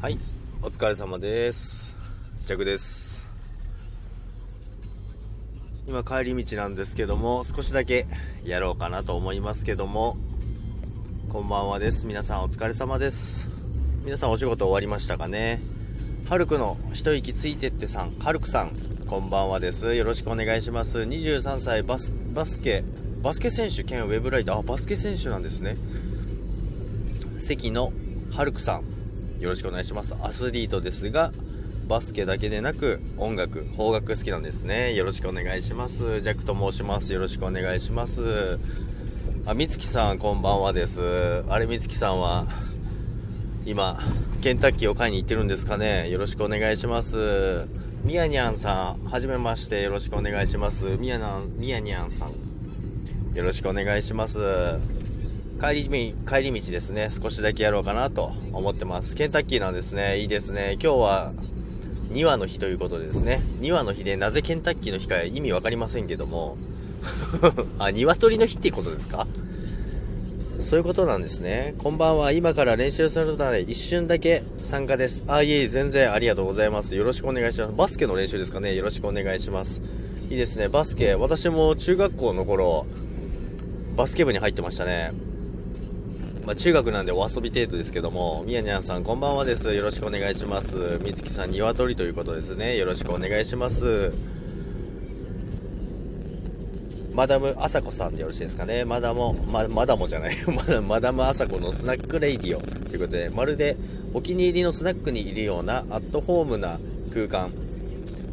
はい。お疲れ様です。ジャクです。今帰り道なんですけども少しだけやろうかなと思いますけども。こんばんはです。皆さんお疲れ様です。皆さんお仕事終わりましたかね。ハルクの一息ついてってさん。ハルクさんこんばんはです。よろしくお願いします。23歳バスバスケ。バスケ選手兼ウェブライター。あバスケ選手なんですね。関のハルクさん。よろしくお願いします。アスリートですがバスケだけでなく音楽邦楽好きなんですね。よろしくお願いします。ジャックと申します。よろしくお願いします。あみつきさんこんばんはです。あれみつきさんは今ケンタッキーを買いに行ってるんですかね。よろしくお願いします。みやにゃんさんはじめまして。よろしくお願いします。みやなみやにゃんさん。よろしくお願いします。帰り帰り道ですね少しだけやろうかなと思ってますケンタッキーなんですねいいですね今日は2話の日ということでですね2話の日でなぜケンタッキーの日か意味分かりませんけども あ鶏の日っていうことですか？そういうことなんですね。こんばんは。今から練習するので一瞬だけ参加です。あ、いえいえ、全然ありがとうございます。よろしくお願いします。バスケの練習ですかね。よろしくお願いします。いいですね。バスケ。私も中学校の頃、バスケ部に入ってましたね。まあ、中学なんでお遊び程度ですけども、みやにゃんさんこんばんはです。よろしくお願いします。みつきさん、鶏ということですね。よろしくお願いします。マダムあさこさんでよろしいですかね。マダム、ま、マダムじゃない マダマダムあさこのスナックレイディオということで、まるでお気に入りのスナックにいるようなアットホームな空間。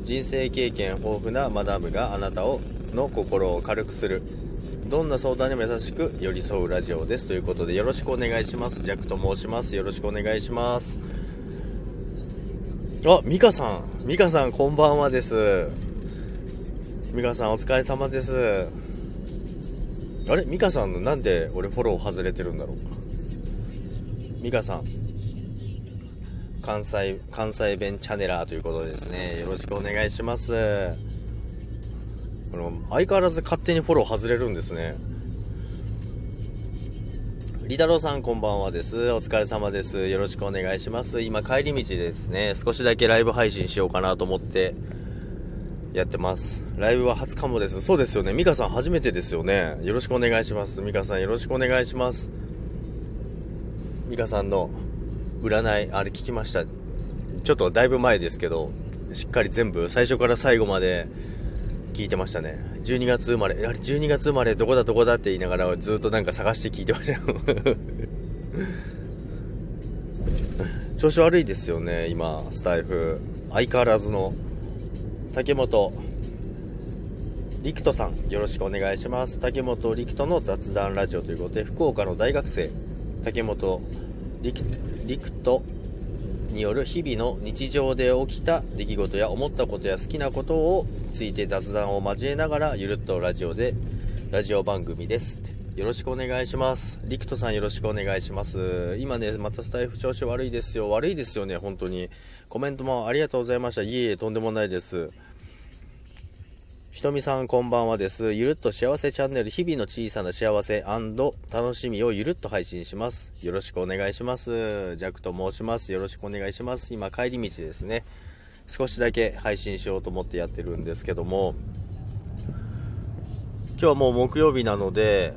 人生経験豊富なマダムがあなたをの心を軽くするどんな相談にも優しく寄り添うラジオです。ということでよろしくお願いします。ジャックと申します。よろしくお願いします。あミカさん。ミカさんこんばんはです。ミカさんお疲れ様です。あれ？ミカさんのなんで俺フォロー外れてるんだろう？ミカさん。関西関西弁チャネラーということでですね。よろしくお願いします。この相変わらず勝手にフォロー外れるんですね。リ太郎さんこんばんはです。お疲れ様です。よろしくお願いします。今帰り道ですね。少しだけライブ配信しようかなと思って。やってます。ライブは初かもです。そうですよね。美香さん初めてですよね。よろしくお願いします。美香さんよろしくお願いします。美香さんの占いあれ聞きました。ちょっとだいぶ前ですけどしっかり全部最初から最後まで聞いてましたね。12月生まれやはり12月生まれどこだどこだって言いながらずっとなんか探して聞いてましたよ。調子悪いですよね今スタイフ。相変わらずの。竹本。陸斗さんよろしくお願いします。竹本陸斗の雑談ラジオということで福岡の大学生。竹本陸斗による日々の日常で起きた出来事や思ったことや好きなことをついて雑談を交えながらゆるっとラジオでラジオ番組です。よろしくお願いします。リクトさんよろしくお願いします。今ねまたスタイフ調子悪いですよ。悪いですよね本当に。コメントもありがとうございました。いえいえとんでもないです。ひとみさんこんばんはです。ゆるっと幸せチャンネル、日々の小さな幸せ楽しみをゆるっと配信します。よろしくお願いします。ジャックと申します。よろしくお願いします。今帰り道ですね。少しだけ配信しようと思ってやってるんですけども、今日はもう木曜日なので、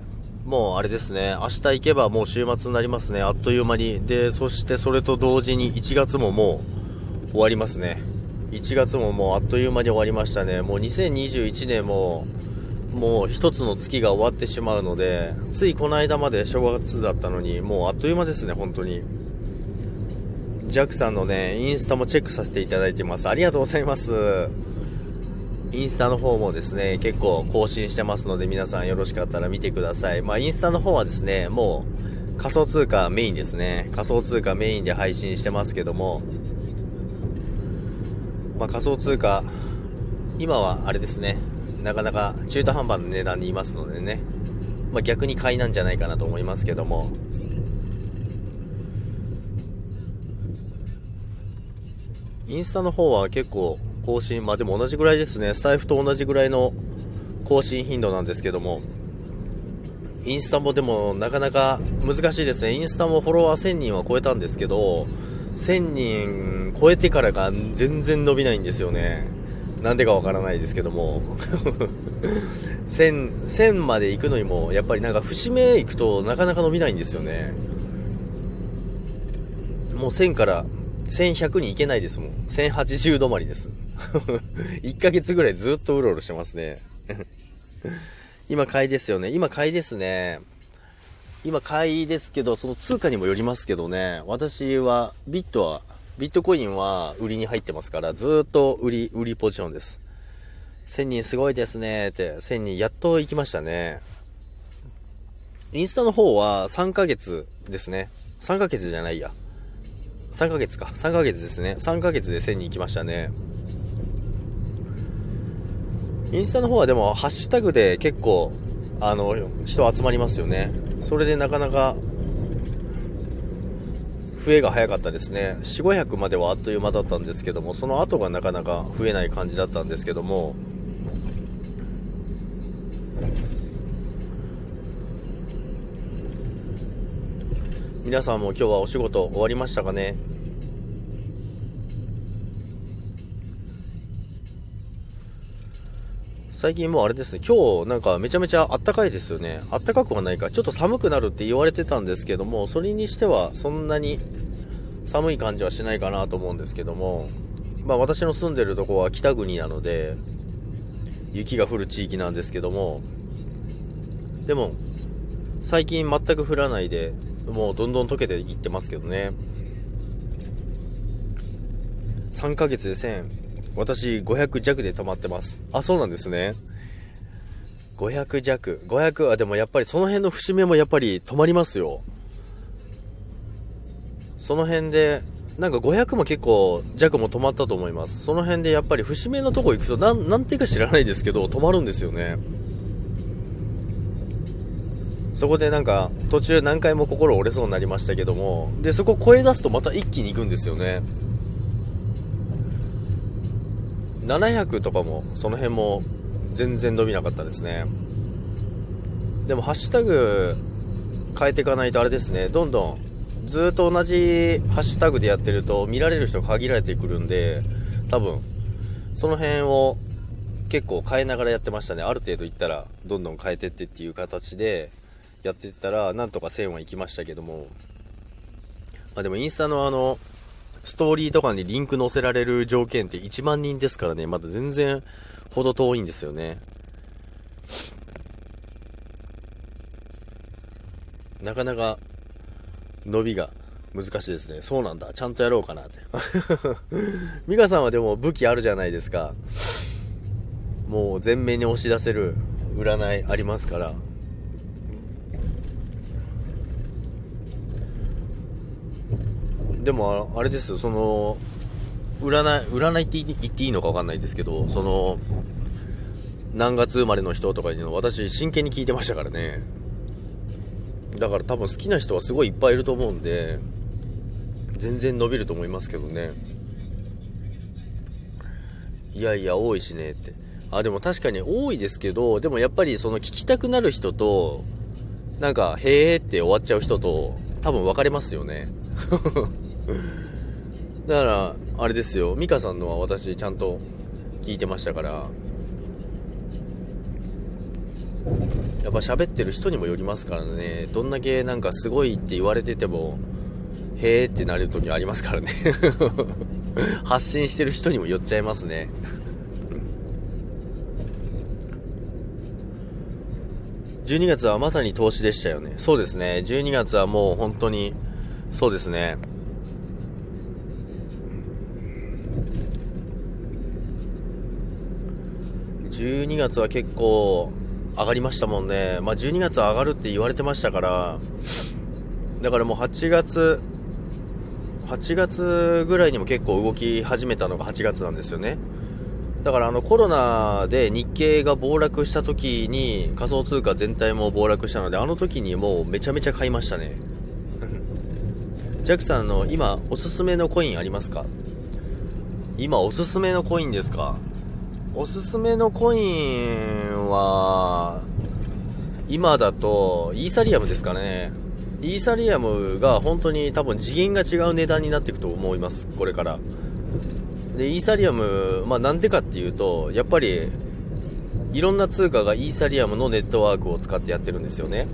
もうあれですね、明日行けばもう週末になりますね。あっという間に。で、そしてそれと同時に1月ももう終わりますね。1月ももうあっという間に終わりましたね。もう2021年ももう1つの月が終わってしまうのでついこの間まで正月だったのにもうあっという間ですね本当に。ジャックさんのねインスタもチェックさせていただいてます。ありがとうございます。インスタの方もですね結構更新してますので皆さんよろしかったら見てください。まあインスタの方はですねもう仮想通貨メインですね。仮想通貨メインで配信してますけどもまあ、仮想通貨、今はあれですね、なかなか中途半端な値段にいますのでね、まあ、逆に買いなんじゃないかなと思いますけども、インスタの方は結構更新、まあでも同じぐらいですね、スタイフと同じぐらいの更新頻度なんですけども、インスタもでもなかなか難しいですね。インスタもフォロワー1000人は超えたんですけど、1000人超えてからが全然伸びないんですよね。なんでかわからないですけども。1000 1000まで行くのにもやっぱりなんか節目行くとなかなか伸びないんですよね。もう1000から1100に行けないですもん。1080止まりです。1ヶ月ぐらいずっとうろうろしてますね。今買いですよね。今買いですね。今買いですけどその通貨にもよりますけどね私はビットはビットコインは売りに入ってますからずっと売り売りポジションです1000人すごいですねって、1000人やっと行きましたね。インスタの方は3ヶ月ですね。3ヶ月じゃないや。3ヶ月か。3ヶ月ですね。3ヶ月で1000人行きましたね。インスタの方はでも、ハッシュタグで結構、あの、人集まりますよね。それでなかなか、増えが早かったですね。4、500まではあっという間だったんですけども、その後がなかなか増えない感じだったんですけども、皆さんも今日はお仕事終わりましたかね？最近もうあれですね、今日なんかめちゃめちゃあったかいですよね。あったかくはないか、ちょっと寒くなるって言われてたんですけども、それにしてはそんなに寒い感じはしないかなと思うんですけども、まあ私の住んでるとこは北国なので、雪が降る地域なんですけども、でも、最近全く降らないで、もうどんどん溶けていってますけどね。3ヶ月で1000私500弱で止まってます。あそうなんですね。500弱。500はでもやっぱりその辺の節目もやっぱり止まりますよ。その辺でなんか500も結構弱も止まったと思います。その辺でやっぱり節目のとこ行くとなんていうか知らないですけど止まるんですよね。そこでなんか途中何回も心折れそうになりましたけどもでそこを超え出すとまた一気に行くんですよね。700とかもその辺も全然伸びなかったですね。でもハッシュタグ変えていかないとあれですね。どんどんずっと同じハッシュタグでやってると見られる人限られてくるんで多分その辺を結構変えながらやってましたね。ある程度いったらどんどん変えてってっていう形でやってったら、なんとか1000は行きましたけども、まあ、でもインスタのあの、ストーリーとかにリンク載せられる条件って1万人ですからね、まだ全然ほど遠いんですよね。なかなか伸びが難しいですね。そうなんだ。ちゃんとやろうかなって。美香さんはでも武器あるじゃないですか。もう前面に押し出せる占いありますから。でもあれですよその占い占いって言っていいのか分かんないですけどその何月生まれの人とかいうの私真剣に聞いてましたからね。だから多分好きな人はすごいいっぱいいると思うんで全然伸びると思いますけどね。いやいや多いしねって。あでも確かに多いですけどでもやっぱりその聞きたくなる人となんかへえって終わっちゃう人と多分分かれますよね。だから、あれですよ、美香さんのは私ちゃんと聞いてましたから、やっぱ喋ってる人にもよりますからね、どんだけなんかすごいって言われてても、へーってなる時ありますからね 発信してる人にも寄っちゃいますね12月はまさに投資でしたよね。そうですね。12月はもう本当に、そうですね。12月は結構上がりましたもんね。まあ、12月は上がるって言われてましたから、だからもう8月、8月ぐらいにも結構動き始めたのが8月なんですよね。だからあのコロナで日経が暴落した時に仮想通貨全体も暴落したのであの時にもうめちゃめちゃ買いましたね。ジャックさんの今おすすめのコインありますか？今おすすめのコインですか？おすすめのコインは今だとイーサリアムですかね。イーサリアムが本当に多分次元が違う値段になっていくと思います。これから。でイーサリアムまあなんでかっていうとやっぱりいろんな通貨がイーサリアムのネットワークを使ってやってるんですよね。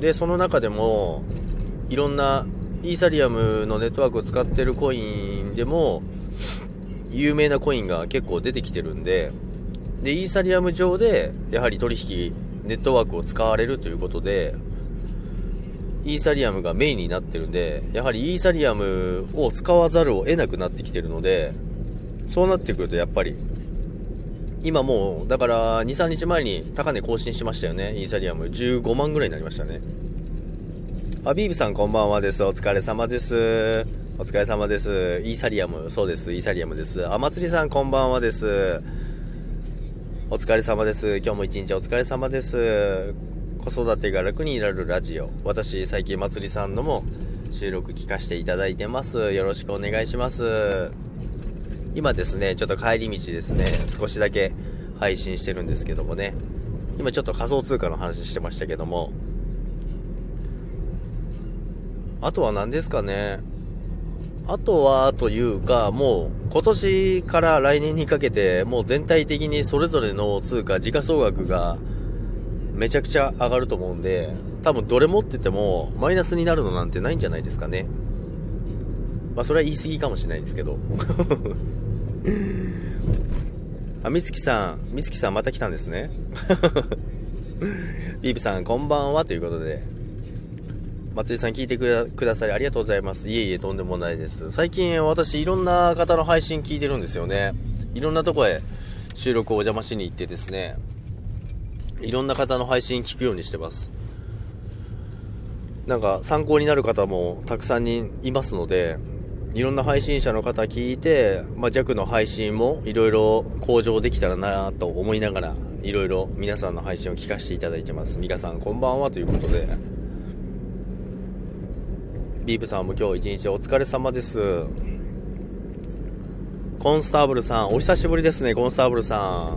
でその中でもいろんなイーサリアムのネットワークを使ってるコインでも有名なコインが結構出てきてるんででイーサリアム上でやはり取引ネットワークを使われるということでイーサリアムがメインになってるんでやはりイーサリアムを使わざるを得なくなってきてるのでそうなってくるとやっぱり今もうだから23日前に高値更新しましたよね。イーサリアム15万ぐらいになりましたね。アビーブさんこんばんはですお疲れ様ですお疲れ様ですイーサリアムそうですイーサリアムですあまつりさんこんばんはですお疲れ様です。今日も一日お疲れ様です。子育てが楽になるラジオ。私、最近まつりさんのも収録聞かせていただいてます。よろしくお願いします。今ですね、ちょっと帰り道ですね、少しだけ配信してるんですけどもね。今ちょっと仮想通貨の話してましたけども。あとは何ですかね。あとはというか、もう今年から来年にかけて、もう全体的にそれぞれの通貨、時価総額がめちゃくちゃ上がると思うんで、多分どれ持っててもマイナスになるのなんてないんじゃないですかね。まあそれは言い過ぎかもしれないですけど。あ、みつきさん、みつきさんまた来たんですね。ビーブさんこんばんはということで、松井さん聞いてくださりありがとうございます。いえいえ、とんでもないです。最近私いろんな方の配信聞いてるんですよね。いろんなとこへ収録をお邪魔しに行ってですね、いろんな方の配信聞くようにしてます。なんか参考になる方もたくさんにいますので、いろんな配信者の方聞いて、まあ、弱の配信もいろいろ向上できたらなと思いながら、いろいろ皆さんの配信を聞かせていただいてます。ミカさんこんばんはということで、ビーブさんも今日一日お疲れ様です。コンスターブルさん、お久しぶりですね、コンスターブルさ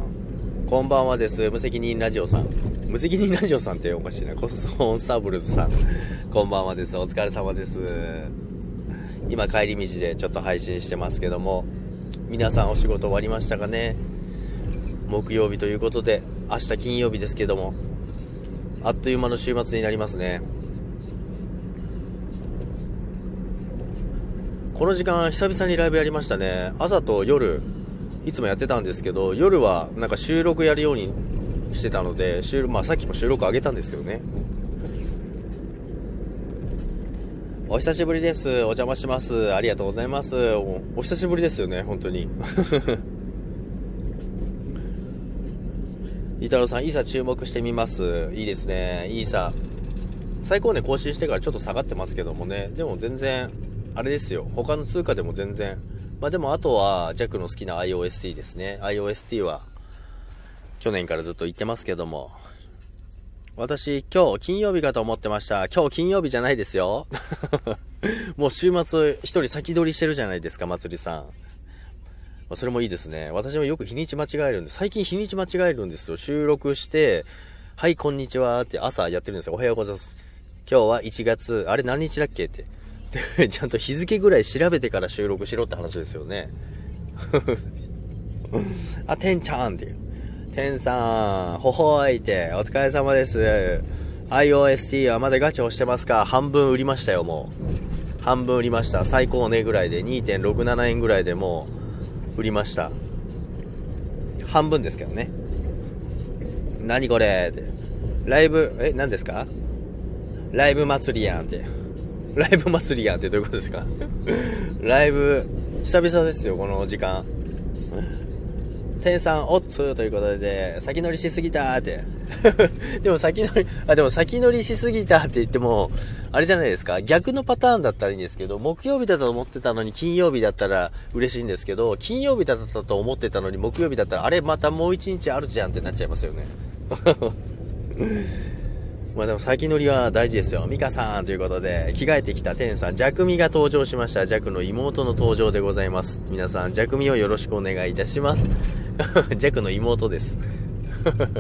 ん。こんばんはです。無責任ラジオさん。無責任ラジオさんっておかしいな。コンスターブルズさん。こんばんはです。お疲れ様です。今帰り道でちょっと配信してますけども、皆さんお仕事終わりましたかね？木曜日ということで、明日金曜日ですけども、あっという間の週末になりますね。この時間久々にライブやりましたね朝と夜いつもやってたんですけど夜はなんか収録やるようにしてたので収録、まあ、さっきも収録上げたんですけどねお久しぶりですお邪魔しますありがとうございますおお久しぶりですよね本当にイータロさん、イーサ注目してみます。いいですね。イーサ。最高値更新してからちょっと下がってますけどもね。でも全然あれですよ、他の通貨でも全然、まあでもあとは、ジャックの好きな IOST ですね。IOST は、去年からずっと言ってますけども、私、今日金曜日かと思ってました。今日金曜日じゃないですよ。もう週末、一人先取りしてるじゃないですか、まつりさん。それもいいですね。私もよく日にち間違えるんで、最近日にち間違えるんですよ。収録して、はい、こんにちはって朝やってるんですよ。おはようございます。今日は1月、あれ何日だっけって。ちゃんと日付ぐらい調べてから収録しろって話ですよね。あ、てんちゃんっていう。てんさん、ほほーいて、お疲れ様です。IOST はまだガチャをしてますか？半分売りましたよ、もう。半分売りました。最高値ぐらいで2.67円ぐらいでもう売りました。半分ですけどね。何これって。ライブ、え、何ですか？ライブ祭りやんって。ライブ祭りやんってどういうことですか？ライブ、久々ですよ、この時間。天さん、おっつということで、先乗りしすぎたって。でも先乗り、あ、でも先乗りしすぎたって言っても、あれじゃないですか。逆のパターンだったらいいんですけど、木曜日だと思ってたのに金曜日だったら嬉しいんですけど、金曜日だったと思ってたのに木曜日だったら、あれまたもう一日あるじゃんってなっちゃいますよね。まあでも先乗りは大事ですよ。ミカさんということで、着替えてきたテンさん、ジャクミが登場しました。ジャクの妹の登場でございます。皆さん、ジャクミをよろしくお願いいたします。ジャクの妹です。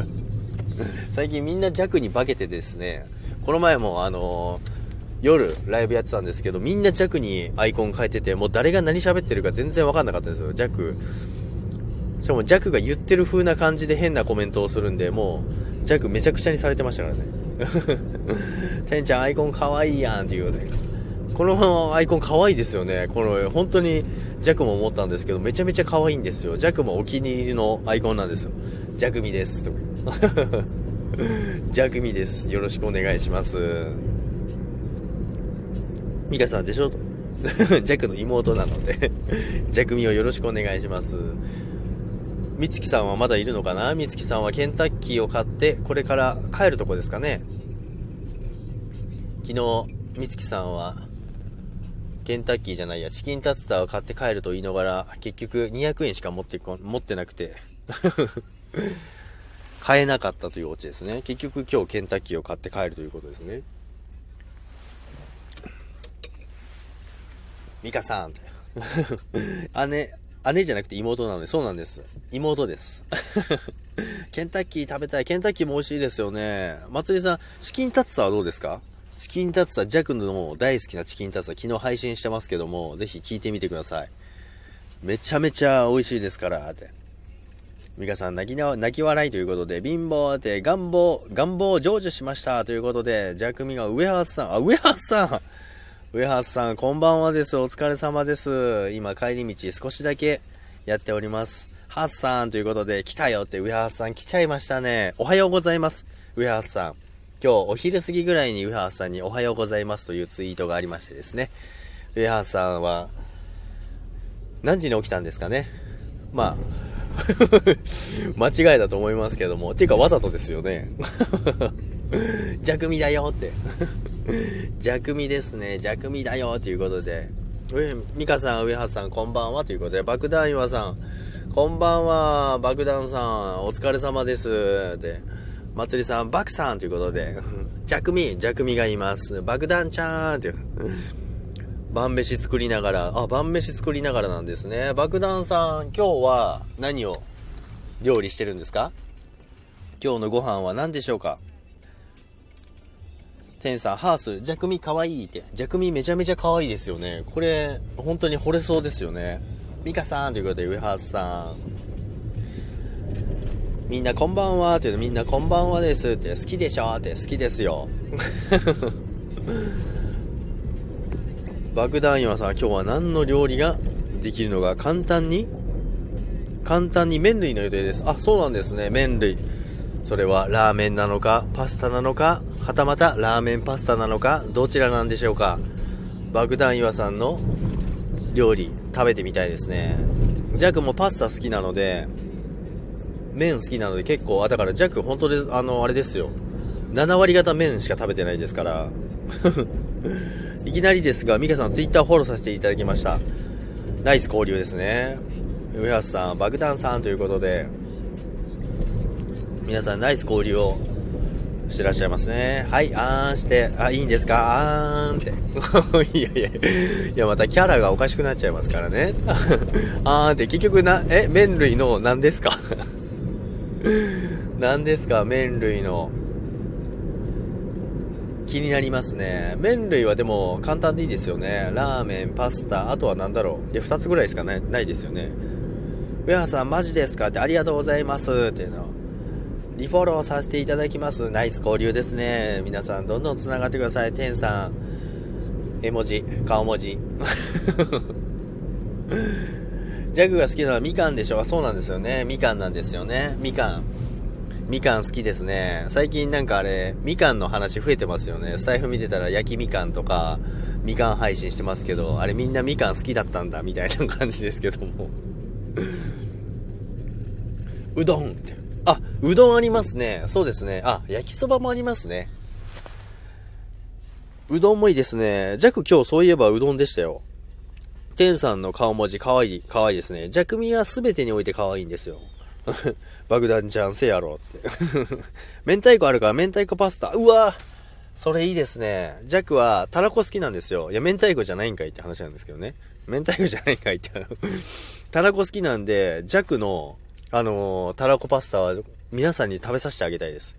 最近みんなジャクに化けてですね、この前もあの夜ライブやってたんですけど、みんな弱にアイコン変えてて、もう誰が何喋ってるか全然わかんなかったんですよ。弱。しかも弱が言ってる風な感じで変なコメントをするんで、もう弱めちゃくちゃにされてましたからね。てんちゃんアイコン可愛いやんっていうねことで。このアイコン可愛いですよね。この本当に弱も思ったんですけど、めちゃめちゃ可愛いんですよ。弱もお気に入りのアイコンなんですよ。弱味です。と弱味です。よろしくお願いします。ミカさんでしょ ジャックの妹なので ジャクミをよろしくお願いします。みつきさんはまだいるのかな？みつきさんはケンタッキーを買って、これから帰るとこですかね？昨日、みつきさんは、ケンタッキーじゃないや、チキンタツタを買って帰ると言いながら、結局200円しか持ってこ持ってなくて 買えなかったというオチですね。結局今日ケンタッキーを買って帰るということですね。ミカさん。姉、姉じゃなくて妹なので、そうなんです。妹です。ケンタッキー食べたい。ケンタッキーも美味しいですよね。まつりさん、チキンタツタはどうですか？チキンタツタ、ジャクの大好きなチキンタツタ、昨日配信してますけども、ぜひ聞いてみてください。めちゃめちゃ美味しいですから、って。ミカさん、泣きな、泣き笑いということで、貧乏って、願望、願望成就しましたということで、ジャクミが上原さん、あ、上原さん上橋さん、こんばんはです。お疲れ様です。今、帰り道少しだけやっております。ハッサンということで、来たよって上橋さん来ちゃいましたね。おはようございます。上橋さん。今日お昼過ぎぐらいに上橋さんにおはようございますというツイートがありましてですね。上橋さんは、何時に起きたんですかね。まあ、間違いだと思いますけども。ていうかわざとですよね。弱味だよって 弱味ですね。弱味だよということで。え、ミカさん、上原さん、こんばんはということで、爆弾岩さん、こんばんは、爆弾さん、お疲れ様です。で、まつりさん、バクさんということで、弱味、弱味がいます。爆弾ちゃーんっていう。晩飯作りながら、あ、晩飯作りながらなんですね。爆弾さん、今日は何を料理してるんですか？今日のご飯は何でしょうか？テンさん、ハース、ジャクミかわいいって。ジャクミめちゃめちゃ可愛いですよね。これ、本当に惚れそうですよね。ミカさんということで、ウェハースさん。みんなこんばんはって言うみんなこんばんはですって、好きでしょって好きですよ。爆弾岩さん、今日は何の料理ができるのが簡単に簡単に麺類の予定です。あ、そうなんですね。麺類。それはラーメンなのか、パスタなのか、はたまたラーメンパスタなのか、どちらなんでしょうか。爆弾岩さんの料理、食べてみたいですね。ジャックもパスタ好きなので、麺好きなので結構、あ、だからジャック本当で、あの、あれですよ。7割方麺しか食べてないですから。いきなりですが、ミカさんツイッターフォローさせていただきました。ナイス交流ですね。上橋さん、爆弾さんということで、皆さんナイス交流をしてらっしゃいますね。はい、あーんして、あ、いいんですか？あーんって。いやいや、いや、またキャラがおかしくなっちゃいますからね。あーんって、結局な、え、麺類の何ですか？何ですか？麺類の。気になりますね。麺類はでも簡単でいいですよね。ラーメン、パスタ、あとは何だろう。いや、2つぐらいしかない、ないですよね。上原さん、マジですか？ってありがとうございます。っていうのリフォローさせていただきます。ナイス交流ですね。皆さんどんどん繋がってください。天さん、絵文字、顔文字。ジャグが好きなのはみかんでしょ？そうなんですよね。みかんなんですよね。みかん。みかん好きですね。最近なんかあれ、みかんの話増えてますよね。スタイフ見てたら焼きみかんとか、みかん配信してますけど、あれみんなみかん好きだったんだ、みたいな感じですけども。うどん。あ、うどんありますね。そうですね。あ、焼きそばもありますね。うどんもいいですね。ジャク今日そういえばうどんでしたよ。テンさんの顔文字かわいい、かわいいですね。ジャクミは全てにおいて可愛いんですよ。爆弾ちゃんせやろって。明太子あるから明太子パスタ。うわそれいいですね。ジャクはたらこ好きなんですよ。いや、明太子じゃないんかいって話なんですけどね。明太子じゃないんかいって。たらこ好きなんで、ジャクのあのー、たらこパスタは皆さんに食べさせてあげたいです。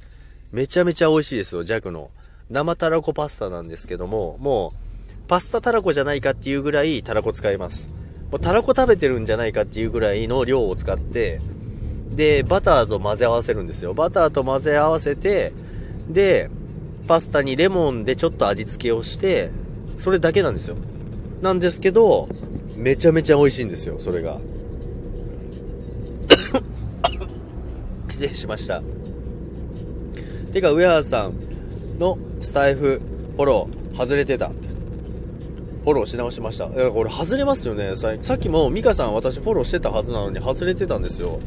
めちゃめちゃ美味しいですよ、弱の。生たらこパスタなんですけども、もう、パスタたらこじゃないかっていうぐらいたらこ使います。もうたらこ食べてるんじゃないかっていうぐらいの量を使って、で、バターと混ぜ合わせるんですよ。バターと混ぜ合わせて、で、パスタにレモンでちょっと味付けをして、それだけなんですよ。なんですけど、めちゃめちゃ美味しいんですよ、それが。失礼しました。てか、上原さんのスタイフフォロー外れてた。フォローし直しました。え、これ外れますよね。さっきもミカさん私フォローしてたはずなのに外れてたんですよ。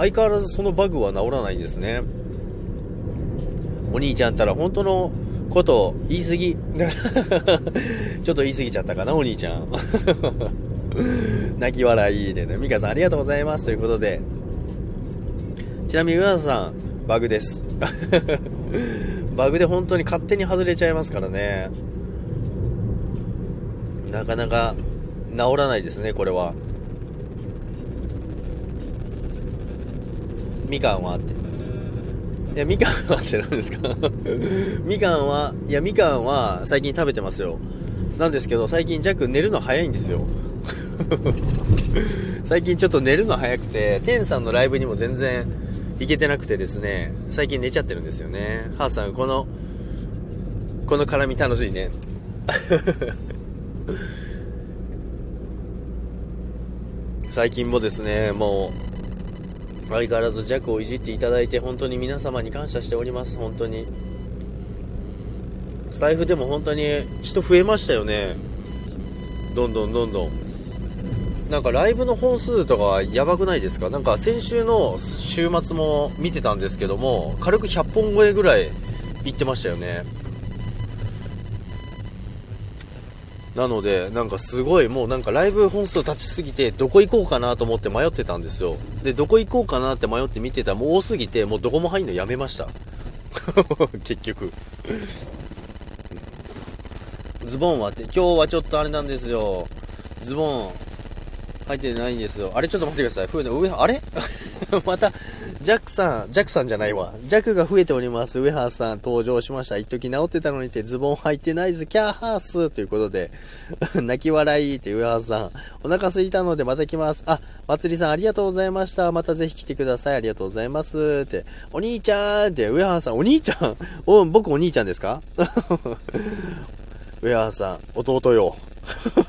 相変わらずそのバグは治らないんですね。お兄ちゃんったら本当のこと言い過ぎ。ちょっと言い過ぎちゃったかな、お兄ちゃん。泣き笑いでね。ミカさんありがとうございます。ということで。ちなみに上田さん、バグです。バグで本当に勝手に外れちゃいますからね。なかなか治らないですね、これは。みかんはって。いや、みかんはって何ですか？みかんは、いや、みかんは最近食べてますよ。なんですけど、最近ジャック寝るの早いんですよ。最近ちょっと寝るの早くて、テンさんのライブにも全然行けてなくてですね、最近寝ちゃってるんですよね。ハーさん、この、この絡み楽しいね。最近もですね、もう、相変わらず弱をいじっていただいて、本当に皆様に感謝しております、本当に。スタイフでも本当に人増えましたよね。どんどんどんどん。なんかライブの本数とかやばくないですか？なんか先週の週末も見てたんですけども、軽く100本超えぐらい行ってましたよね。なので、なんかすごいもうなんかライブ本数立ちすぎて、どこ行こうかなと思って迷ってたんですよ。で、どこ行こうかなって迷って見てたらもう多すぎて、もうどこも入んのやめました。結局。ズボンはって、今日はちょっとあれなんですよ。ズボン、入ってないんですよ。あれちょっと待ってください。増えて、上、あれ？また、ジャックさん、ジャックさんじゃないわ。ジャックが増えております。上原さん登場しました。一時治ってたのにってズボン履いてないず、キャーハースということで、泣き笑いって上原さん。お腹空いたのでまた来ます。あ、まつりさんありがとうございました。またぜひ来てください。ありがとうございます。って、お兄ちゃんって、上原さん、お兄ちゃん？お、僕お兄ちゃんですか？上原さん、弟よ。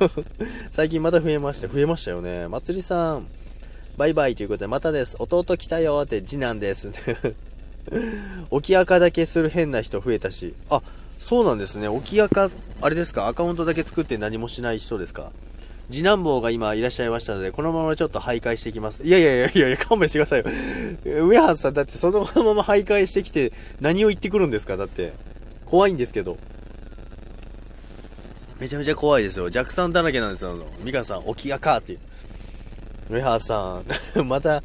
最近また増えまして、増えましたよね。まつりさん、バイバイということで、またです。弟来たよって次男です。沖垢だけする変な人増えたし。あ、そうなんですね。沖垢、あれですか？アカウントだけ作って何もしない人ですか？次男坊が今いらっしゃいましたので、このままちょっと徘徊していきます。いやいやいやいやいや、勘弁してくださいよ。上原さん、だってそのまま徘徊してきて何を言ってくるんですか？だって。怖いんですけど。めちゃめちゃ怖いですよ。弱酸だらけなんですよ。ミカさん、起きがかっていう。上原さん、また、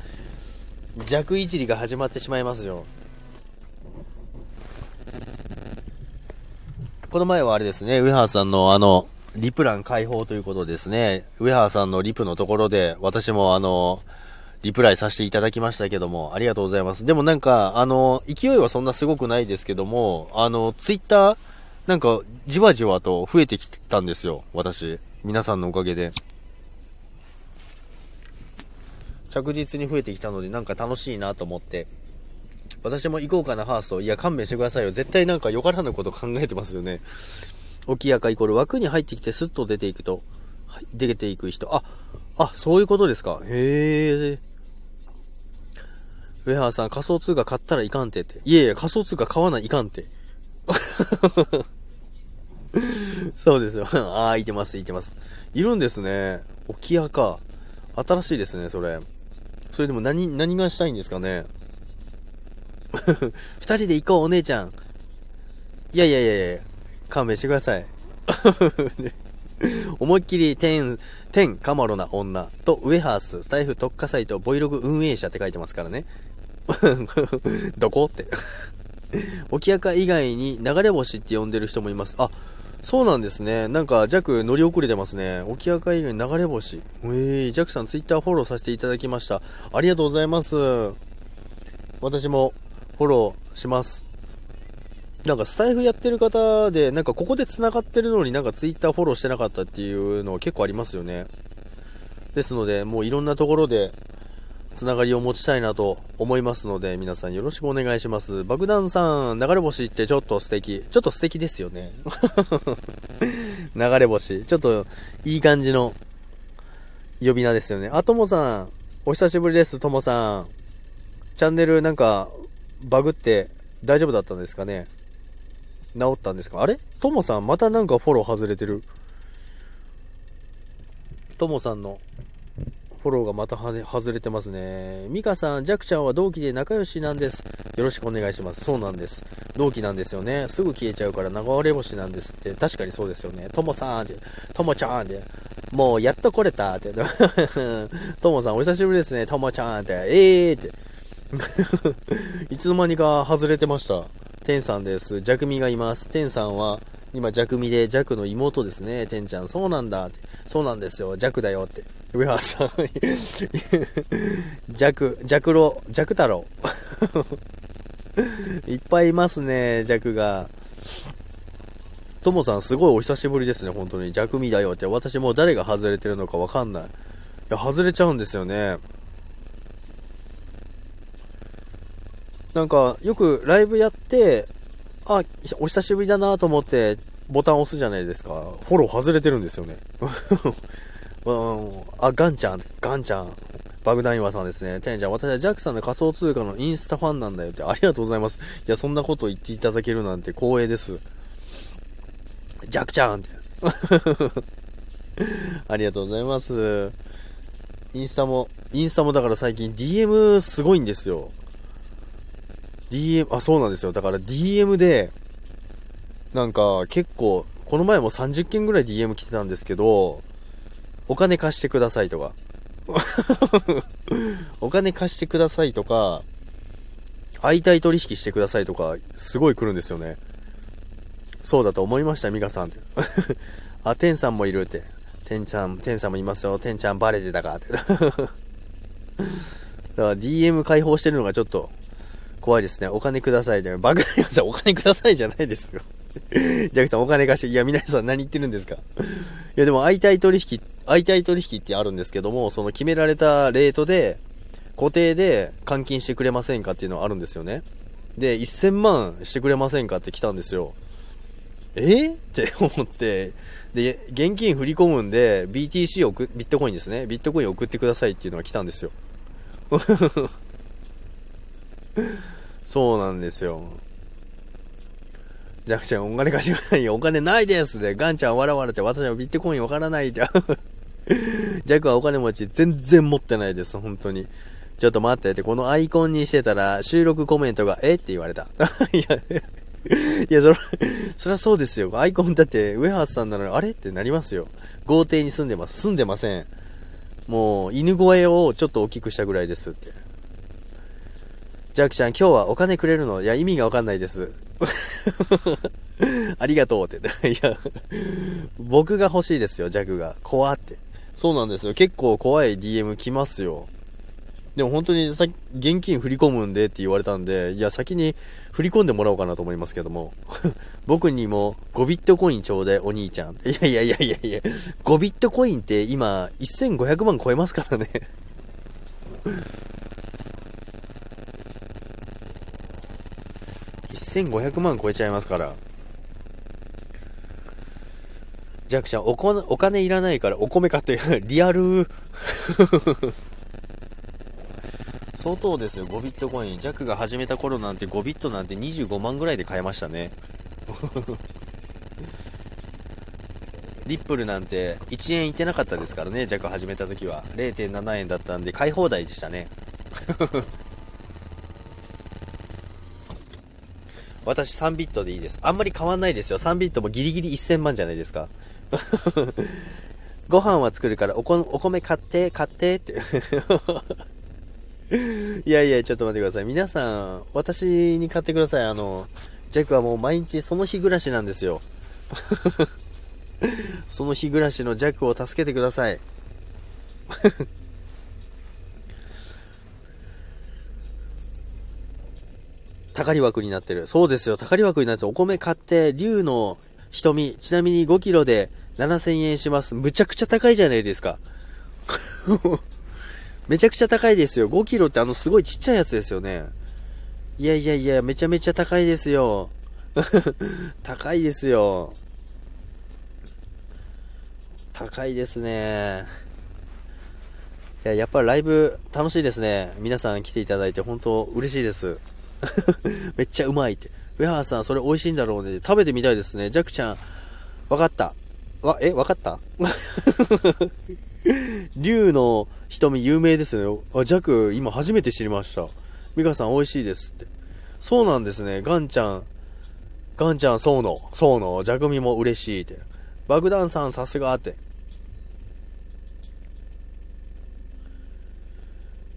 弱いじりが始まってしまいますよ。この前はあれですね、上原さんのあの、リプ欄開放ということですね。上原さんのリプのところで、私もあの、リプライさせていただきましたけども、ありがとうございます。でもなんか、あの、勢いはそんなすごくないですけども、あの、ツイッター、なんか、じわじわと増えてきたんですよ、私。皆さんのおかげで。着実に増えてきたので、なんか楽しいなと思って。私も行こうかな、ハースト。いや、勘弁してくださいよ。絶対なんかよからぬこと考えてますよね。沖やかイコール枠に入ってきてスッと出ていくと、はい、出ていく人。あ、あ、そういうことですか。へえ。上原さん、仮想通貨買ったらいかんてって。いやいや、仮想通貨買わないかんて。そうですよ。ああ、いてます、いてます。いるんですね。沖屋か。新しいですね、それ。それでも何、何がしたいんですかね。二人で行こう、お姉ちゃん。いやいやいやいや、勘弁してください。思いっきり、天、天、カマロな女と、ウェハース、スタイフ特化サイト、ボイログ運営者って書いてますからね。どこって。沖垢以外に流れ星って呼んでる人もいます。あ、そうなんですね。なんか、ジャック乗り遅れてますね。沖赤以外に流れ星。えー、ジャックさんツイッターフォローさせていただきました。ありがとうございます。私もフォローします。なんかスタイフやってる方で、なんかここで繋がってるのになんかツイッターフォローしてなかったっていうのは結構ありますよね。ですので、もういろんなところでつながりを持ちたいなと思いますので、皆さんよろしくお願いします。爆弾さん、流れ星ってちょっと素敵。ちょっと素敵ですよね。流れ星。ちょっといい感じの呼び名ですよね。あ、ともさん、お久しぶりです、ともさん。チャンネルなんかバグって大丈夫だったんですかね治ったんですか？あれ？ともさん、またなんかフォロー外れてる。ともさんのフォローがまた外れてますね。ミカさん、ジャクちゃんは同期で仲良しなんです。よろしくお願いします。そうなんです。同期なんですよね。すぐ消えちゃうから流れ星なんですって。確かにそうですよね。ともさんって、ともちゃんって、もうやっと来れたって。ともさん、お久しぶりですね。ともちゃんって、えーって。いつの間にか外れてました。テンさんです。ジャクミがいます。テンさんは、今、ジャクミで、ジャクの妹ですね。テンちゃん、そうなんだって。そうなんですよ。ジャクだよって。上原さん。ジャク、ジャクロ、ジャク太郎。いっぱいいますね、ジャクが。ともさん、すごいお久しぶりですね、本当に。ジャクミだよって。私もう誰が外れてるのかわかんない。いや、外れちゃうんですよね。なんか、よくライブやって、あ、お久しぶりだなと思って、ボタン押すじゃないですか。フォロー外れてるんですよね。あ、ガンちゃん、ガンちゃん。バグダイワさんですね。テンちゃん、私はジャックさんの仮想通貨のインスタファンなんだよって。ありがとうございます。いや、そんなこと言っていただけるなんて光栄です。ジャックちゃんって。ありがとうございます。インスタも、インスタもだから最近 DM すごいんですよ。DM、あ、そうなんですよ。だから DM で、なんか結構、この前も30件ぐらい DM 来てたんですけど、お金貸してくださいとか。お金貸してくださいとか、相対取引してくださいとか、すごい来るんですよね。そうだと思いました、ミカさんって。あ、テンさんもいるって。テンちゃん、テンさんもいますよ。テンちゃんバレてたかって。だから DM 開放してるのがちょっと怖いですね。お金くださいで。バグナイさん、お金くださいじゃないですよ。ジャクさん、お金貸して、いや、皆さん何言ってるんですか？いや、でも、相対取引、相対取引ってあるんですけども、その決められたレートで、固定で換金してくれませんかっていうのがあるんですよね。で、1000万してくれませんかって来たんですよ。え、って思って、で、現金振り込むんで、BTC をビットコインですね。ビットコイン送ってくださいっていうのが来たんですよ。そうなんですよ。ジャクちゃん、お金貸してくださいよ。お金ないですで、ガンちゃん笑われて、私はビットコインわからないって。ジャクはお金持ち全然持ってないです、本当に。ちょっと待ってって、このアイコンにしてたら、収録コメントが、えって言われた。いや、いや、それ、そりゃそうですよ。アイコンだって、ウェハースさんなのに、あれってなりますよ。豪邸に住んでます。住んでません。もう、犬声をちょっと大きくしたぐらいですって。ジャックちゃん、今日はお金くれるの？いや、意味がわかんないです。ありがとうって。いや、僕が欲しいですよ、ジャックが。怖って。そうなんですよ。結構怖い DM 来ますよ。でも本当にさ現金振り込むんでって言われたんで、いや、先に振り込んでもらおうかなと思いますけども。僕にも5ビットコインちょうだい、お兄ちゃん。いやいやいやいやいや、5ビットコインって今、1500万超えますからね1500万超えちゃいますから。ジャクちゃん、おこお金いらないからお米買って、リアル 相当ですよ、5ビットコイン。ジャクが始めた頃なんて5ビットなんて25万ぐらいで買えましたね。リップルなんて1円いってなかったですからね、ジャク始めた時は。0.7円だったんで買い放題でしたね。私3ビットでいいです。あんまり変わんないですよ。3ビットもギリギリ1000万じゃないですか。ご飯は作るからおこお米買って、買ってって。いやいや、ちょっと待ってください。皆さん、私に買ってください。あの、ジャックはもう毎日その日暮らしなんですよ。その日暮らしのジャックを助けてください。たかり枠になってる。そうですよ、たかり枠になってる。お米買って、竜の瞳、ちなみに5キロで7000円します。むちゃくちゃ高いじゃないですか。めちゃくちゃ高いですよ。5キロってあのすごいちっちゃいやつですよね。いやいやいや、めちゃめちゃ高いですよ。高いですよ。高いですね。いや、やっぱライブ楽しいですね。皆さん来ていただいて本当嬉しいです。めっちゃうまいって。ウェハーさん、それ美味しいんだろうね。食べてみたいですね。ジャクちゃん、わかった。わ、え、わかった？竜の瞳有名ですよね。あ、ジャク、今初めて知りました。ミカさん美味しいですって。そうなんですね。ガンちゃん、ガンちゃん、そうの、そうの、ジャクミも嬉しいって。爆弾さん、さすがって。っ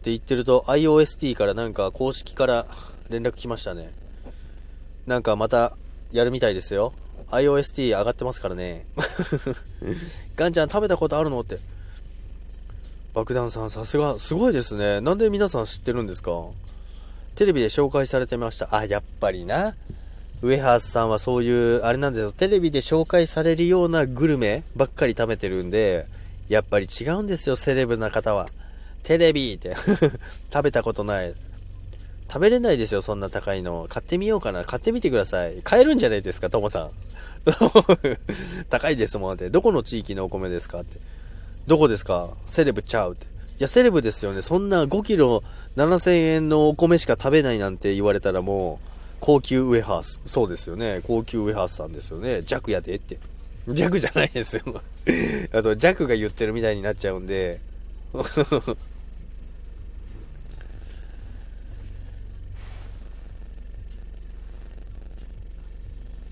て言ってると iOST からなんか公式から連絡来ましたね。なんかまたやるみたいですよ。iOST 上がってますからね。ガンちゃん食べたことあるのって。爆弾さんさすが、すごいですね。なんで皆さん知ってるんですか？テレビで紹介されてました。あ、やっぱりな。ウエハースさんはそういう、あれなんですよ。テレビで紹介されるようなグルメばっかり食べてるんで、やっぱり違うんですよ、セレブな方は。テレビって 食べたことない。食べれないですよ、そんな高いの。買ってみようかな。買ってみてください。買えるんじゃないですか、ともさん。高いですもんって。どこの地域のお米ですかって。どこですか？セレブちゃうって。いや、セレブですよね。そんな5キロ7000円のお米しか食べないなんて言われたらもう、高級ウェハース。そうですよね。高級ウェハースさんですよね。弱やでって。弱じゃないですよ。弱が言ってるみたいになっちゃうんで。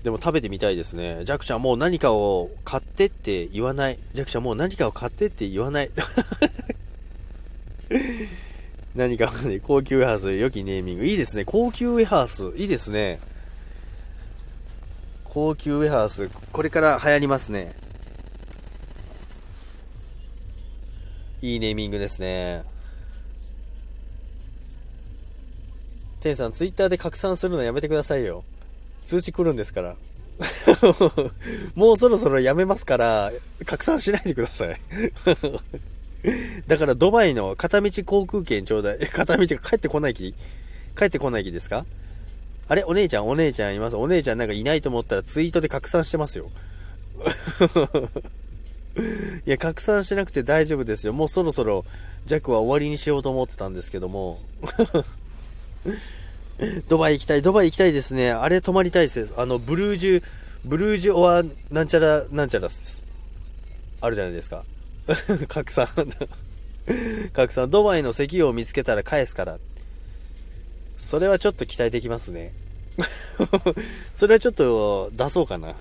でも食べてみたいですね。ジャクちゃんもう何かを買ってって言わない。ジャクちゃんもう何かを買ってって言わない。何かね、高級ウェハース、良きネーミング。いいですね。高級ウェハース。いいですね。高級ウェハース。これから流行りますね。いいネーミングですね。テンさん、ツイッターで拡散するのやめてくださいよ。通知来るんですから。もうそろそろやめますから、拡散しないでください。だからドバイの片道航空券ちょうだい。片道が帰ってこない気？帰ってこない気ですか？あれ？お姉ちゃん、お姉ちゃんいます？お姉ちゃんなんかいないと思ったらツイートで拡散してますよ。いや、拡散しなくて大丈夫ですよ。もうそろそろ弱は終わりにしようと思ってたんですけども。ドバイ行きたい、ドバイ行きたいですね。あれ泊まりたいです。あの、ブルージュ、ブルージュオアなんちゃらなんちゃらです。あるじゃないですか。拡散。拡散。ドバイの石油を見つけたら返すから。それはちょっと期待できますね。それはちょっと出そうかな。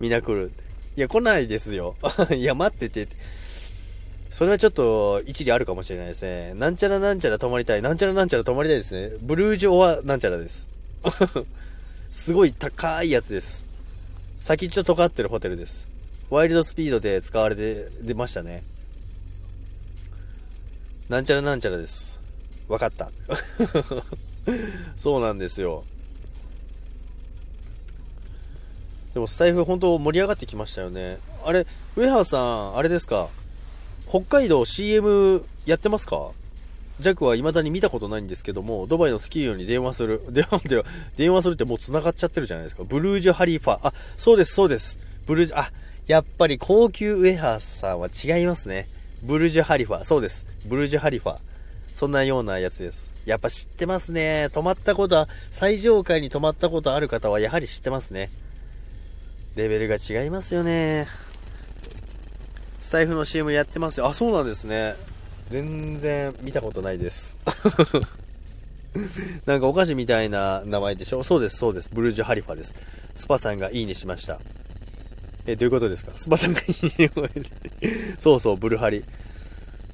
みんな来る。いや、来ないですよ。いや、待ってて。それはちょっと一時あるかもしれないですね。なんちゃらなんちゃら泊まりたい。なんちゃらなんちゃら泊まりたいですね。ブルージュオアなんちゃらです。すごい高いやつです。先っちょ尖ってるホテルです。ワイルドスピードで使われて、出ましたね。なんちゃらなんちゃらです。わかった。そうなんですよ。でもスタイフ本当盛り上がってきましたよね。あれ、ウェハーさん、あれですか？北海道 CM やってますか？ジャックは未だに見たことないんですけども、ドバイのスキー用に電話する。電 話で、電話するってもう繋がっちゃってるじゃないですか。ブルージュハリーファ。あ、そうです、そうです。ブルージュ、あ、やっぱり高級ウェハーさんは違いますね。ブルージュハリファ。そうです。ブルージュハリファ。そんなようなやつです。やっぱ知ってますね。泊まったことは、最上階に泊まったことある方はやはり知ってますね。レベルが違いますよね。スタイフの CM やってますよ。あ、そうなんですね。全然見たことないです。なんかお菓子みたいな名前でしょ？そうです、そうです。ブルージュハリファです。スパさんがいいねしました。え、どういうことですか？スパさんがいいねそうそう、ブルハリ。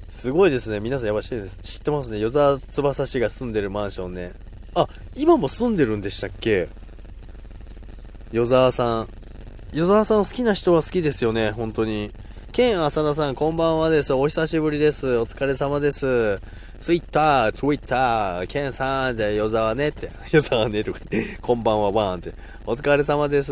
すごいですね。皆さんやばい知ってますね。与沢翼氏が住んでるマンションね。あ、今も住んでるんでしたっけ？与沢さん。与沢さん好きな人は好きですよね。本当に。ケン浅田さん、こんばんはです。お久しぶりです。お疲れ様です。ツイッター、ツイッター、ケンさんで、与沢ねって。与沢ねとか、こんばんはバーンって。お疲れ様です。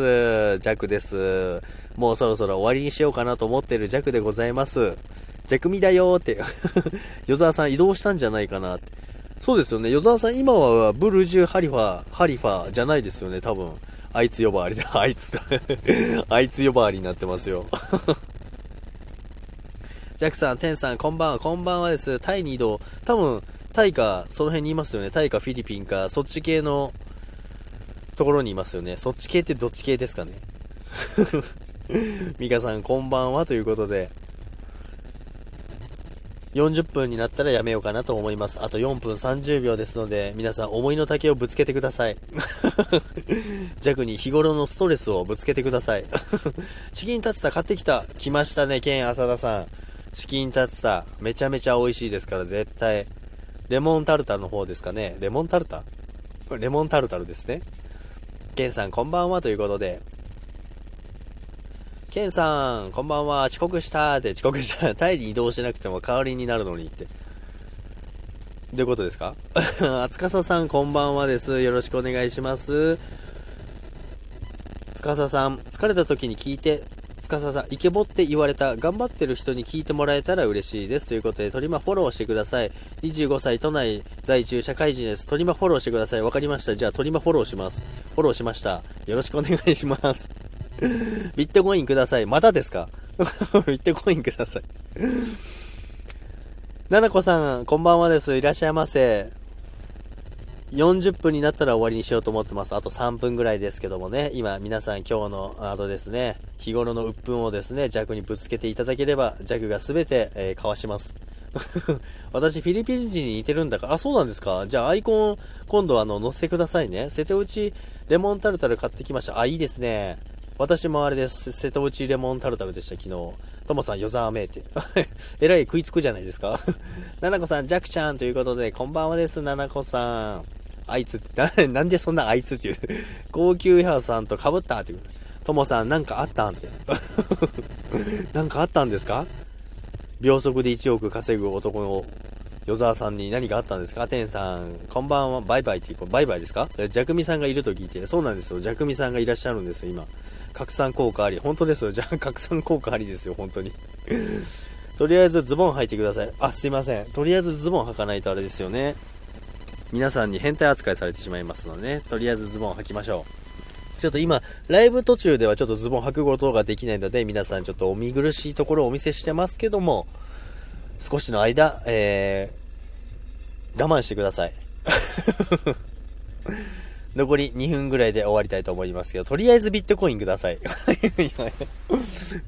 ジャクです。もうそろそろ終わりにしようかなと思ってるジャクでございます。ジャクミだよーって。与沢さん移動したんじゃないかなって。そうですよね。与沢さん今はブルジュ、ハリファ、ハリファじゃないですよね、多分。あいつ呼ばわりだ。あいつだ。あいつ呼ばわりになってますよ。ジャックさん、テンさん、こんばんは、こんばんはです。タイに移動。多分、タイか、その辺にいますよね。タイかフィリピンか、そっち系のところにいますよね。そっち系ってどっち系ですかね。ミカさん、こんばんはということで、40分になったらやめようかなと思います。あと4分30秒ですので、皆さん思いの丈をぶつけてください。弱に日頃のストレスをぶつけてください。チキンタツタ買ってきた。来ましたね、ケン浅田さん。チキンタツタ、めちゃめちゃ美味しいですから、絶対。レモンタルタの方ですかね。レモンタルタ？レモンタルタルですね。ケンさん、こんばんはということで。ケンさん、こんばんは。遅刻したって遅刻した。タイに移動しなくても代わりになるのにって。どういうことですか？あつかささん、こんばんはです。よろしくお願いします。つかささん、疲れた時に聞いて、つかささん、イケボって言われた、頑張ってる人に聞いてもらえたら嬉しいです。ということで、トリマフォローしてください。25歳都内在住社会人です。トリマフォローしてください。わかりました。じゃあ、トリマフォローします。フォローしました。よろしくお願いします。ビットコインください。またですか？ビットコインください。ななこさん、こんばんはです。いらっしゃいませ。40分になったら終わりにしようと思ってます。あと3分ぐらいですけどもね、今皆さん今日のあとですね、日頃の鬱憤をですね、弱にぶつけていただければ、弱が全て、えー、かわします。私、フィリピン人に似てるんだから、あ、そうなんですか？じゃあアイコン、今度あの、載せてくださいね。瀬戸内レモンタルタル買ってきました。あ、いいですね。私もあれです。瀬戸内レモンタルタルでした、昨日。ともさん、与沢めいて。えらい食いつくじゃないですか。ななこさん、ジャクちゃんということで、こんばんはです、ななこさん。あいつって、なんでそんなあいつっていう、高級屋さんと被ったっていう。ともさん、なんかあったんって。なんかあったんですか？秒速で1億稼ぐ男の与沢さんに何かあったんですか？天さん、こんばんは、バイバイっていう、バイバイですか？ジャクミさんがいると聞いて、そうなんですよ。ジャクミさんがいらっしゃるんですよ、今。拡散効果あり。本当ですよ。じゃあ、拡散効果ありですよ、本当に。とりあえずズボン履いてください。あ、すいません。とりあえずズボン履かないとあれですよね。皆さんに変態扱いされてしまいますのでね、とりあえずズボン履きましょう。ちょっと今、ライブ途中ではちょっとズボン履くことができないので、皆さんちょっとお見苦しいところをお見せしてますけども、少しの間、えー、我慢してください。残り2分ぐらいで終わりたいと思いますけど、とりあえずビットコインください。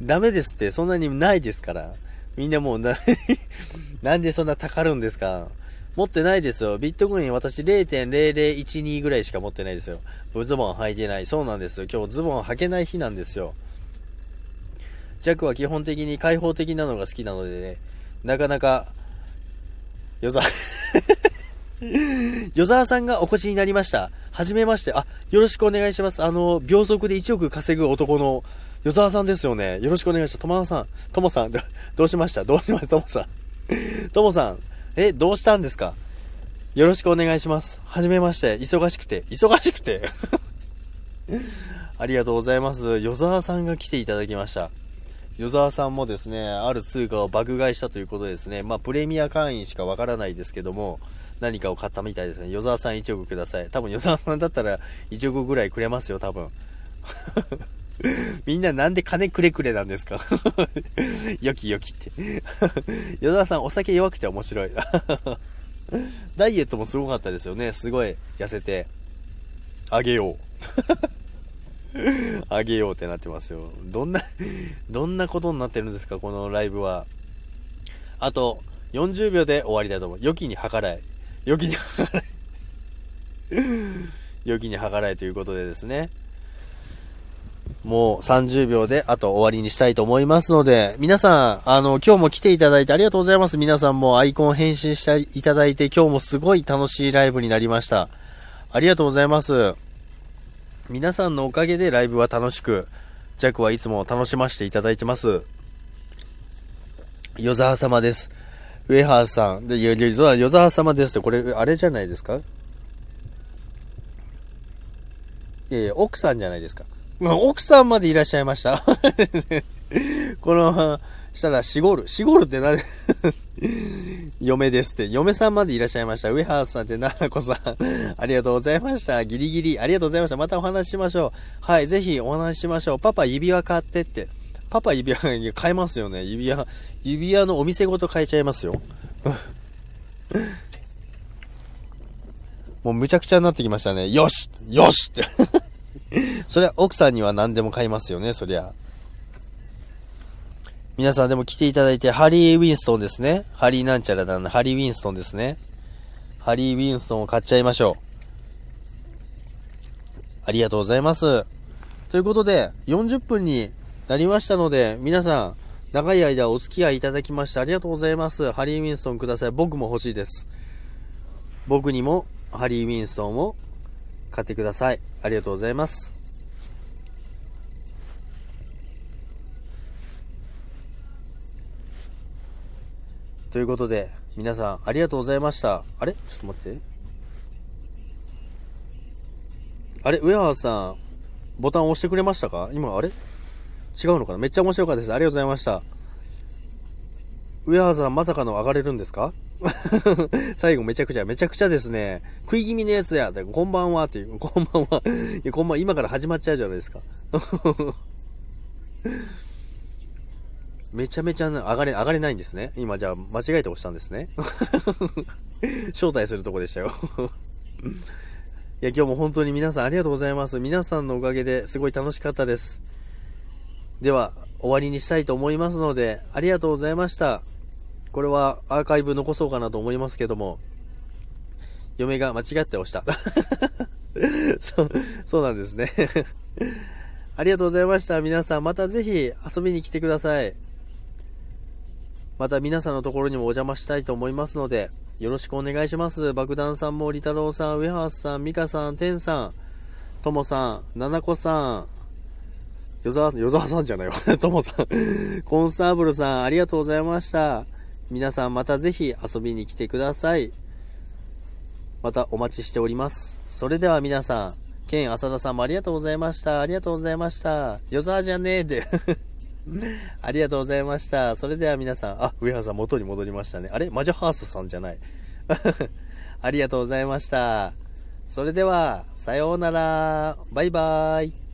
ダメですって、そんなにないですから。みんなもうな なんでそんなたかるんですか持ってないですよ。ビットコイン私0.0012ぐらいしか持ってないですよ。ズボン履いてない。そうなんですよ。今日ズボン履けない日なんですよ。ジャックは基本的に開放的なのが好きなのでね、なかなか、よざ、与沢さんがお越しになりました。はじめまして。あ、よろしくお願いします。あの、秒速で1億稼ぐ男の与沢さんですよね。よろしくお願いします。ともさん、ともさん、どうしました？どうしました？ともさん。ともさん、え、どうしたんですか？よろしくお願いします。はじめまして。忙しくて。忙しくて ありがとうございます。与沢さんが来ていただきました。与沢さんもですね、ある通貨を爆買いしたということですね。まあ、プレミア会員しかわからないですけども、何かを買ったみたいですね。与沢さん1億ください。多分与沢さんだったら1億ぐらいくれますよ、多分。みんななんで金くれくれなんですか？よきよきって 与沢さんお酒弱くて面白いダイエットもすごかったですよね。すごい痩せて、あげよう。あげようってなってますよ。どんな、どんなことになってるんですか、このライブは。あと、40秒で終わりだと思う。良きに計らい。良きに計らい。良きに計らいということでですね。もう30秒であと終わりにしたいと思いますので、皆さん、あの、今日も来ていただいてありがとうございます。皆さんもアイコン返信していただいて、今日もすごい楽しいライブになりました。ありがとうございます。皆さんのおかげでライブは楽しく、ジャックはいつも楽しませていただいてます。与沢様です。上原さん。で、よ、よ与沢様ですって、これ、あれじゃないですかいやいや、奥さんじゃないですか。まあ、奥さんまでいらっしゃいました。この、したら、しごる。しごるって何嫁ですって。嫁さんまでいらっしゃいました。上原さんってななこさん。ありがとうございました。ギリギリ。ありがとうございました。またお話ししましょう。はい、ぜひお話ししましょう。パパ指輪買ってって。パパ指輪買えますよね。指輪、指輪のお店ごと買えちゃいますよ。もうむちゃくちゃになってきましたね。よしよしって それは奥さんには何でも買いますよね、そりゃ。皆さんでも来ていただいて、ハリー・ウィンストンですね。ハリーなんちゃらだな、ハリー・ウィンストンですね。ハリー・ウィンストンを買っちゃいましょう。ありがとうございます。ということで、40分になりましたので、皆さん、長い間お付き合いいただきましてありがとうございます。ハリー・ウィンストンください。僕も欲しいです。僕にもハリー・ウィンストンを買ってください。ありがとうございます。ということで、皆さんありがとうございました。あれ？ちょっと待って。あれ？上原さん、ボタン押してくれましたか？今、あれ？違うのかな？めっちゃ面白かったです。ありがとうございました。上原さん、まさかの上がれるんですか？最後めちゃくちゃ、めちゃくちゃですね、食い気味のやつや、こんばんはっていう、こんばんは、いや、こんばん、今から始まっちゃうじゃないですか。めちゃめちゃ上がれ、上がれないんですね。今、じゃあ、間違えて押したんですね。招待するとこでしたよいや、今日も本当に皆さんありがとうございます。皆さんのおかげですごい楽しかったです。では、終わりにしたいと思いますので、ありがとうございました。これはアーカイブ残そうかなと思いますけども、嫁が間違って押した。そう、そうなんですね ありがとうございました。皆さん、またぜひ遊びに来てください。また皆さんのところにもお邪魔したいと思いますので、よろしくお願いします。爆弾さんも、り太郎さん、ウェハースさん、ミカさん、テンさん、ともさん、ななこさん、与沢、与沢さんじゃないわ。ともさん。コンサーブルさん、ありがとうございました。皆さんまたぜひ遊びに来てください。またお待ちしております。それでは皆さん、ケン浅田さんもありがとうございました。ありがとうございました。与沢じゃねえで。ありがとうございました。それでは皆さん、あ、上原さん元に戻りましたね。あれ？魔女ハースさんじゃない。ありがとうございました。それでは、さようなら。バイバーイ。